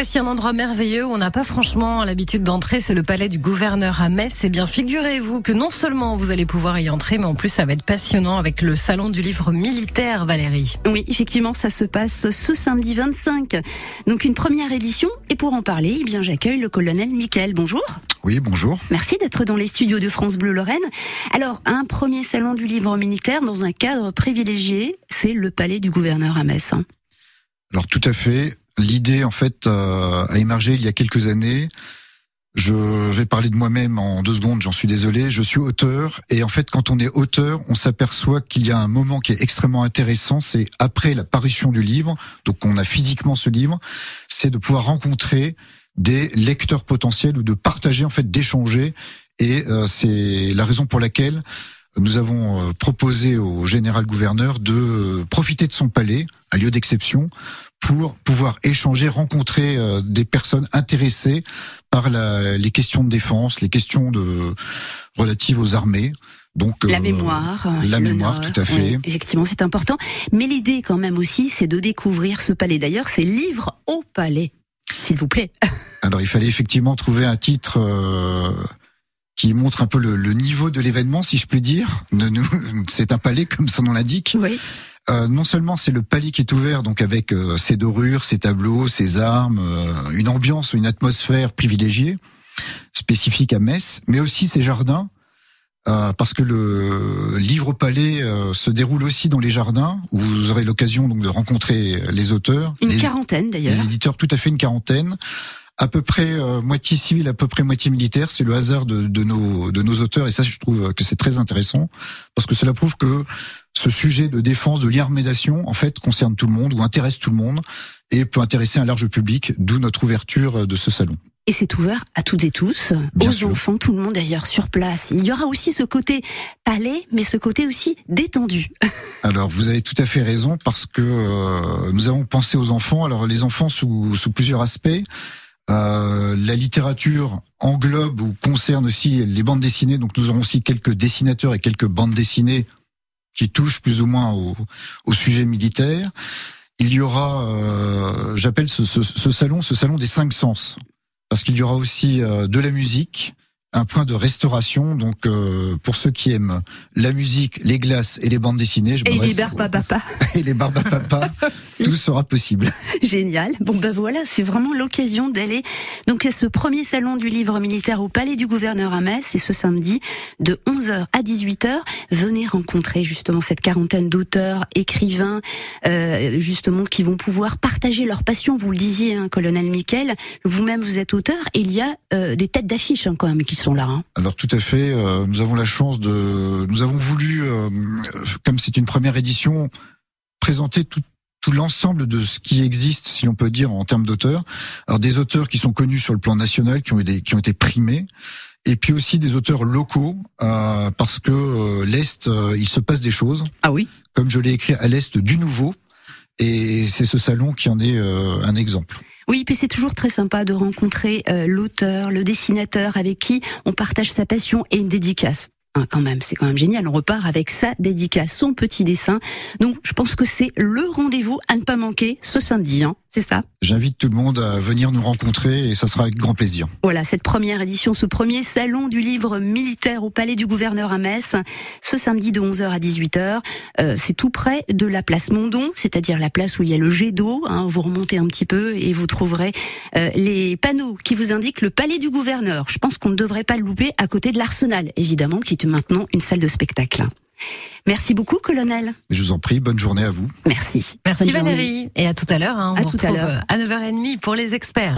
voici un endroit merveilleux où on n'a pas franchement l'habitude d'entrer, c'est le palais du gouverneur à Metz. Eh bien, figurez-vous que non seulement vous allez pouvoir y entrer, mais en plus ça va être passionnant avec le salon du livre militaire, Valérie. Oui, effectivement, ça se passe ce samedi 25. Donc une première édition. Et pour en parler, eh bien, j'accueille le colonel Michael. Bonjour. Oui, bonjour. Merci d'être dans les studios de France Bleu Lorraine. Alors, un premier salon du livre militaire dans un cadre privilégié, c'est le palais du gouverneur à Metz. hein. Alors tout à fait. L'idée, en fait, euh, a émergé il y a quelques années. Je vais parler de moi-même en deux secondes, j'en suis désolé. Je suis auteur et en fait, quand on est auteur, on s'aperçoit qu'il y a un moment qui est extrêmement intéressant. C'est après la parution du livre, donc on a physiquement ce livre, c'est de pouvoir rencontrer des lecteurs potentiels ou de partager, en fait, d'échanger. Et euh, c'est la raison pour laquelle nous avons euh, proposé au général gouverneur de euh, profiter de son palais, un lieu d'exception, pour pouvoir échanger, rencontrer euh, des personnes intéressées par la- les questions de défense, les questions de relatives aux armées. Donc La euh, mémoire. la l'honneur. mémoire, tout à fait. Oui, effectivement, c'est important. Mais l'idée, quand même aussi, c'est de découvrir ce palais. D'ailleurs, c'est livre au palais. S'il vous plaît. Alors il fallait effectivement trouver un titre euh, qui montre un peu le, le niveau de l'événement, si je puis dire. C'est un palais, comme son nom l'indique. Oui. Euh, non seulement c'est le palais qui est ouvert, donc avec euh, ses dorures, ses tableaux, ses armes, euh, une ambiance, une atmosphère privilégiée, spécifique à Metz, mais aussi ses jardins, euh, parce que le livre au palais euh, se déroule aussi dans les jardins, où vous aurez l'occasion donc de rencontrer les auteurs, Une les, quarantaine, d'ailleurs. les éditeurs, tout à fait une quarantaine. À peu près euh, moitié civil, à peu près moitié militaire. C'est le hasard de, de nos de nos auteurs et ça, je trouve que c'est très intéressant parce que cela prouve que ce sujet de défense, de l'irmédation, en fait, concerne tout le monde ou intéresse tout le monde et peut intéresser un large public. D'où notre ouverture de ce salon. Et c'est ouvert à toutes et tous, Bien aux sûr. enfants, tout le monde d'ailleurs sur place. Il y aura aussi ce côté palais, mais ce côté aussi détendu. Alors, vous avez tout à fait raison parce que euh, nous avons pensé aux enfants. Alors, les enfants sous, sous plusieurs aspects. Euh, la littérature englobe ou concerne aussi les bandes dessinées. Donc, nous aurons aussi quelques dessinateurs et quelques bandes dessinées qui touchent plus ou moins au, au sujet militaire. Il y aura, euh, j'appelle ce salon, ce salon des cinq sens, parce qu'il y aura aussi euh, de la musique, un point de restauration. Donc, euh, pour ceux qui aiment la musique, les glaces et les bandes dessinées, je Et les barbes à papa. et les barbes à papa, tout sera possible. Génial. Bon ben voilà, c'est vraiment l'occasion d'aller donc à ce premier salon du livre militaire au Palais du Gouverneur à Metz, c'est ce samedi de 11h à 18h. Venez rencontrer justement cette quarantaine d'auteurs, écrivains, euh, justement qui vont pouvoir partager leur passion. Vous le disiez, hein, colonel Miquel, vous-même vous êtes auteur et il y a euh, des têtes d'affiche hein, quand même qui sont là. hein. Alors tout à fait, euh, nous avons la chance de, nous avons voulu, euh, comme c'est une première édition, présenter tout, tout l'ensemble de ce qui existe, si l'on peut dire, en termes d'auteurs. Alors des auteurs qui sont connus sur le plan national, qui ont été, qui ont été primés, et puis aussi des auteurs locaux, euh, parce que euh, l'Est, euh, il se passe des choses, Ah oui. comme je l'ai écrit à l'Est du Nouveau, et c'est ce salon qui en est un exemple. Oui, puis c'est toujours très sympa de rencontrer euh, l'auteur, le dessinateur avec qui on partage sa passion et une dédicace. Hein, quand même, c'est quand même génial. On repart avec sa dédicace, son petit dessin. Donc, je pense que c'est le rendez-vous à ne pas manquer ce samedi. Hein, c'est ça. J'invite tout le monde à venir nous rencontrer, et ça sera avec grand plaisir. Voilà, cette première édition, ce premier salon du livre militaire au Palais du Gouverneur à Metz, ce samedi de 11h à 18h. Euh, c'est tout près de la place Mondon, c'est-à-dire la place où il y a le jet d'eau. hein. vous remontez un petit peu et vous trouverez euh, les panneaux qui vous indiquent le Palais du Gouverneur. Je pense qu'on ne devrait pas le louper à côté de l'Arsenal, évidemment, qui est maintenant une salle de spectacle. Merci beaucoup, colonel. Je vous en prie, bonne journée à vous. Merci. Merci Bonne journée. Valérie. Et à tout à l'heure. hein. On À vous tout à retrouve l'heure. à 9h30 pour les experts.